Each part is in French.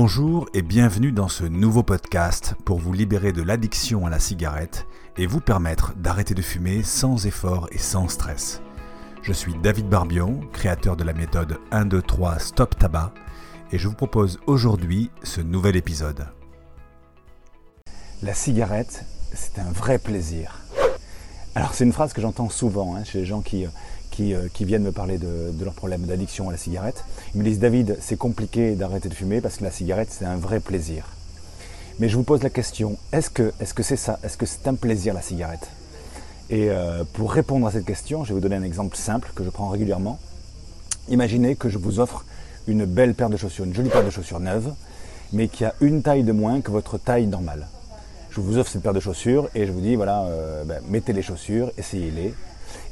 Bonjour et bienvenue dans ce nouveau podcast pour vous libérer de l'addiction à la cigarette et vous permettre d'arrêter de fumer sans effort et sans stress. Je suis David Barbion, créateur de la méthode 1, 2, 3 Stop Tabac et je vous propose aujourd'hui ce nouvel épisode. La cigarette, c'est un vrai plaisir. Alors c'est une phrase que j'entends souvent hein, chez les gens qui, euh, qui, viennent me parler de, leurs problèmes d'addiction à la cigarette. Ils me disent David, c'est compliqué d'arrêter de fumer parce que la cigarette, c'est un vrai plaisir. Mais je vous pose la question, est-ce que c'est -ce c'est ça Est-ce que c'est un plaisir la cigarette? Et euh, pour répondre à cette question, je vais vous donner un exemple simple que je prends régulièrement. Imaginez que je vous offre une belle paire de chaussures, une jolie paire de chaussures neuves, mais qui a une taille de moins que votre taille normale. Je vous offre cette paire de chaussures et je vous dis, voilà, euh, ben, mettez les chaussures, essayez-les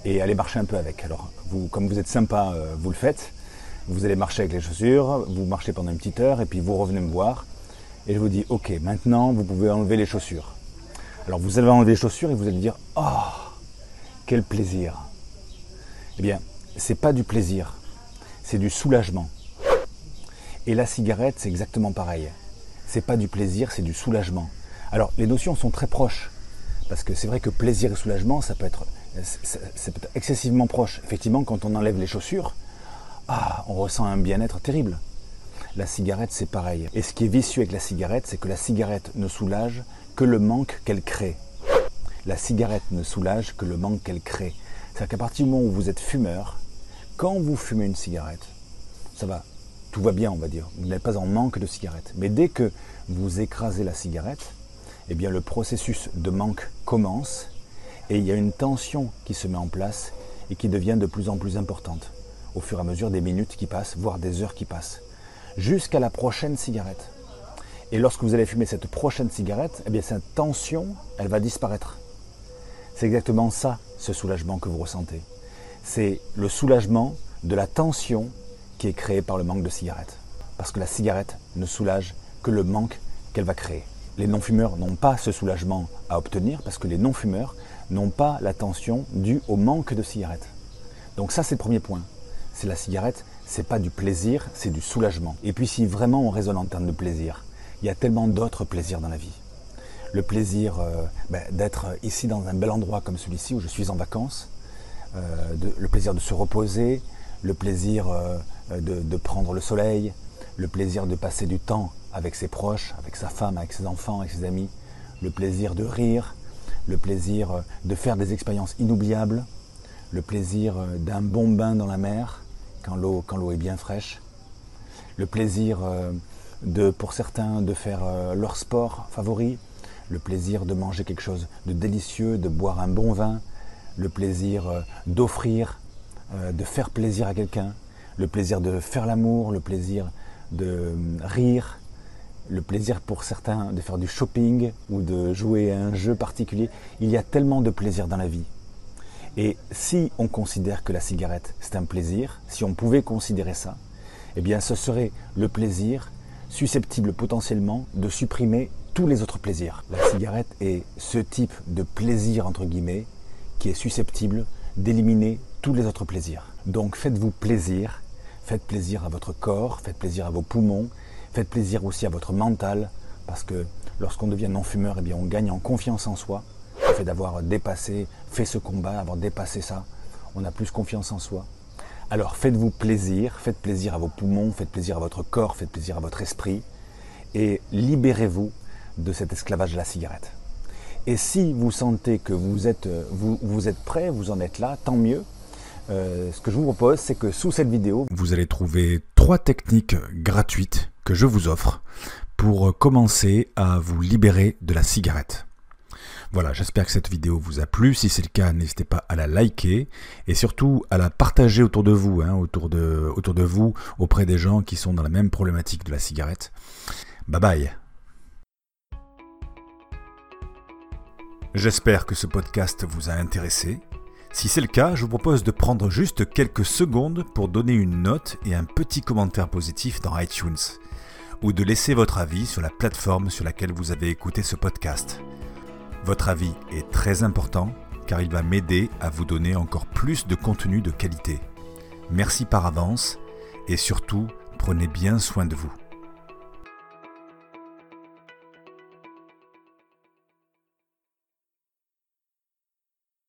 et allez marcher un peu avec. Alors, vous, comme vous êtes sympa, euh, vous le faites. Vous allez marcher avec les chaussures, vous marchez pendant une petite heure et puis vous revenez me voir. Et je vous dis, ok, maintenant vous pouvez enlever les chaussures. Alors vous allez enlever les chaussures et vous allez dire, oh, quel plaisir. Eh bien, c'est pas du plaisir, c'est du soulagement. Et la cigarette, c'est exactement pareil. C'est pas du plaisir, c'est du soulagement. Alors, les notions sont très proches. Parce que c'est vrai que plaisir et soulagement, ça peut être peut-être excessivement proche. Effectivement, quand on enlève les chaussures, ah, on ressent un bien-être terrible. La cigarette, c'est pareil. Et ce qui est vicieux avec la cigarette, c'est que la cigarette ne soulage que le manque qu'elle crée. La cigarette ne soulage que le manque qu'elle crée. C'est-à-dire qu'à partir du moment où vous êtes fumeur, quand vous fumez une cigarette, ça va, tout va bien, on va dire. Vous n'êtes pas en manque de cigarette. Mais dès que vous écrasez la cigarette, eh le processus de manque commence et il y a une tension qui se met en place et qui devient de plus en plus importante au fur et à mesure des minutes qui passent, voire des heures qui passent, jusqu'à la prochaine cigarette. Et lorsque vous allez fumer cette prochaine cigarette, eh cette tension, elle va disparaître. C'est exactement ça, ce soulagement que vous ressentez. C'est le soulagement de la tension qui est créée par le manque de cigarette. Parce que la cigarette ne soulage que le manque qu'elle va créer. Les non-fumeurs n'ont pas ce soulagement à obtenir parce que les non-fumeurs n'ont pas la tension due au manque de cigarettes. Donc ça c'est le premier point. C'est la cigarette, c'est pas du plaisir, c'est du soulagement. Et puis si vraiment on raisonne en termes de plaisir, il y a tellement d'autres plaisirs dans la vie. Le plaisir euh, ben, d'être ici dans un bel endroit comme celui-ci où je suis en vacances, euh, le plaisir de se reposer, le plaisir euh, de prendre le soleil, le plaisir de passer du temps avec ses proches, avec sa femme, avec ses enfants, avec ses amis, le plaisir de rire, le plaisir euh, de faire des expériences inoubliables, le plaisir euh, d'un bon bain dans la mer quand l'eau quand est bien fraîche, le plaisir euh, de pour certains de faire leur sport favori, le plaisir de manger quelque chose de délicieux, de boire un bon vin, le plaisir d'offrir, de faire plaisir à quelqu'un, le plaisir de faire l'amour, le plaisir de rire, le plaisir pour certains de faire du shopping ou de jouer à un jeu particulier. Il y a tellement de plaisir dans la vie. Et si on considère que la cigarette c'est un plaisir, si on pouvait considérer ça, eh bien ce serait le plaisir susceptible potentiellement de supprimer tous les autres plaisirs. La cigarette est ce type de plaisir entre guillemets qui est susceptible d'éliminer tous les autres plaisirs. Donc faites-vous plaisir, faites plaisir à votre corps, faites plaisir à vos poumons, Faites plaisir aussi à votre mental, parce que lorsqu'on devient non-fumeur, eh on gagne en confiance en soi. Le fait d'avoir dépassé, fait ce combat, avoir dépassé ça, on a plus confiance en soi. Alors faites-vous plaisir, faites plaisir à vos poumons, faites plaisir à votre corps, faites plaisir à votre esprit, et libérez-vous de cet esclavage de la cigarette. Et si vous sentez que vous êtes, vous, vous êtes prêt, vous en êtes là, tant mieux. Euh, ce que je vous propose, c'est que sous cette vidéo, vous allez trouver trois techniques gratuites que je vous offre pour commencer à vous libérer de la cigarette. Voilà, j'espère que cette vidéo vous a plu. Si c'est le cas, n'hésitez pas à la liker et surtout à la partager autour de vous, hein, autour, de, autour de vous, auprès des gens qui sont dans la même problématique de la cigarette. Bye bye. J'espère que ce podcast vous a intéressé. Si c'est le cas, je vous propose de prendre juste quelques secondes pour donner une note et un petit commentaire positif dans iTunes ou de laisser votre avis sur la plateforme sur laquelle vous avez écouté ce podcast. Votre avis est très important car il va m'aider à vous donner encore plus de contenu de qualité. Merci par avance et surtout, prenez bien soin de vous.